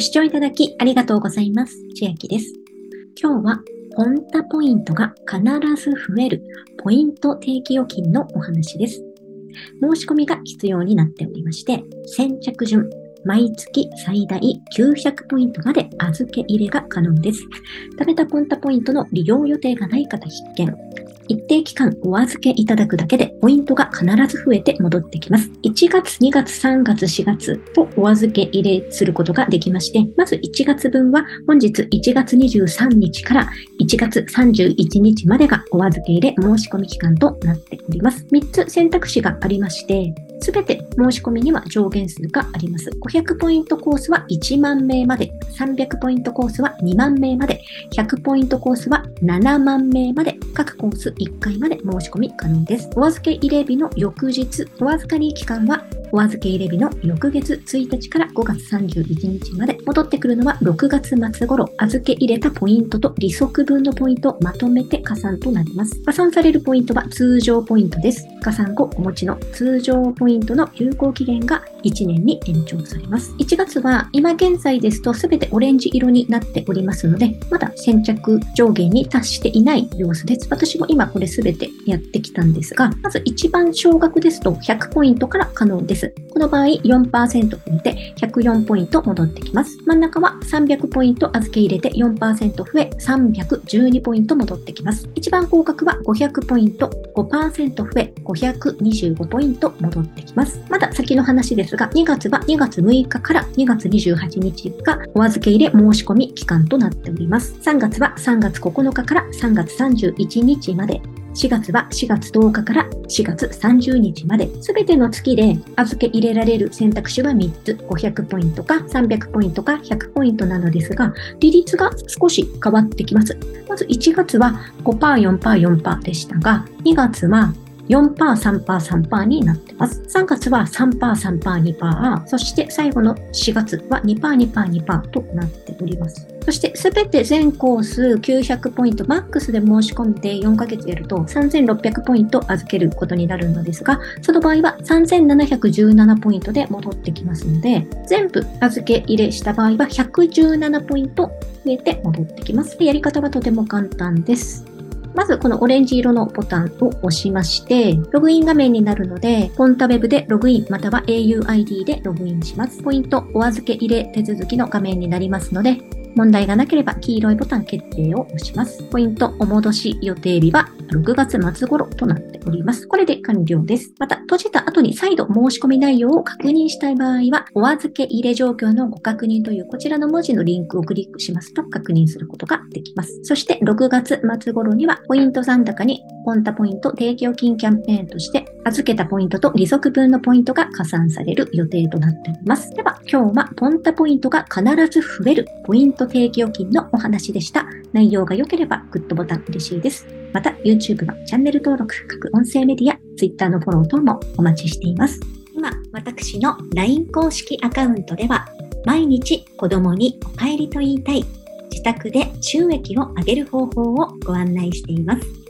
ご視聴いただきありがとうございます。千秋です。今日は、ポンタポイントが必ず増えるポイント定期預金のお話です。申し込みが必要になっておりまして、先着順、毎月最大900ポイントまで預け入れが可能です。食べたポンタポイントの利用予定がない方必見。一定期間お預けいただくだけでポイントが必ず増えて戻ってきます。1月、2月、3月、4月とお預け入れすることができまして、まず1月分は本日1月23日から1月31日までがお預け入れ申し込み期間となっております。3つ選択肢がありまして、すべて申し込みには上限数があります。500ポイントコースは1万名まで、300ポイントコースは2万名まで、100ポイントコースは7万名まで、各コース1回まで申し込み可能です。お預け入れ日の翌日、お預かり期間はお預け入れ日の翌月1日から5月31日まで、戻ってくるのは6月末頃、預け入れたポイントと利息分のポイントをまとめて加算となります。加算されるポイントは通常ポイントです。加算後お持ちの通常ポイントの有有効期限が1年に延長されます。1月は今現在ですと全てオレンジ色になっておりますので、まだ先着上限に達していない様子です。私も今これ全てやってきたんですが、まず一番少額ですと100ポイントから可能です。この場合4%増えて104ポイント戻ってきます。真ん中は300ポイント預け入れて4%増え312ポイント戻ってきます。一番高額は500ポイント5%増え525ポイント戻ってきます。まだ先の話ですが、2月は2月6日から2月28日がお預け入れ申し込み期間となっております。3月は3月9日から3月31日まで、4月は4月10日から4月30日まで、すべての月で預け入れられる選択肢は3つ、500ポイントか300ポイントか100ポイントなのですが、利率が少し変わってきます。まず1月は5%、4%、4%でしたが、2月は4%、3%、3%になってます。3月は3%、3%、2%、そして最後の4月は2%、2%、2%となっております。そしてすべて全コース900ポイントマックスで申し込んで4ヶ月やると3600ポイント預けることになるのですが、その場合は3717ポイントで戻ってきますので、全部預け入れした場合は117ポイント増えて戻ってきます。やり方はとても簡単です。まずこのオレンジ色のボタンを押しまして、ログイン画面になるので、コンタウェブでログインまたは auID でログインします。ポイントお預け入れ手続きの画面になりますので、問題がなければ黄色いボタン決定を押します。ポイントお戻し予定日は6月末頃となっております。これで完了です。また、閉じた後に再度申し込み内容を確認したい場合は、お預け入れ状況のご確認というこちらの文字のリンクをクリックしますと確認することができます。そして、6月末頃には、ポイント残高にポンタポイント提供金キャンペーンとして、預けたポイントと利息分のポイントが加算される予定となっております。では、今日はポンタポイントが必ず増えるポイント提供金のお話でした。内容が良ければグッドボタン嬉しいです。また、YouTube のチャンネル登録、各音声メディア、Twitter のフォロー等もお待ちしています。今、私の LINE 公式アカウントでは、毎日子供にお帰りと言いたい、自宅で収益を上げる方法をご案内しています。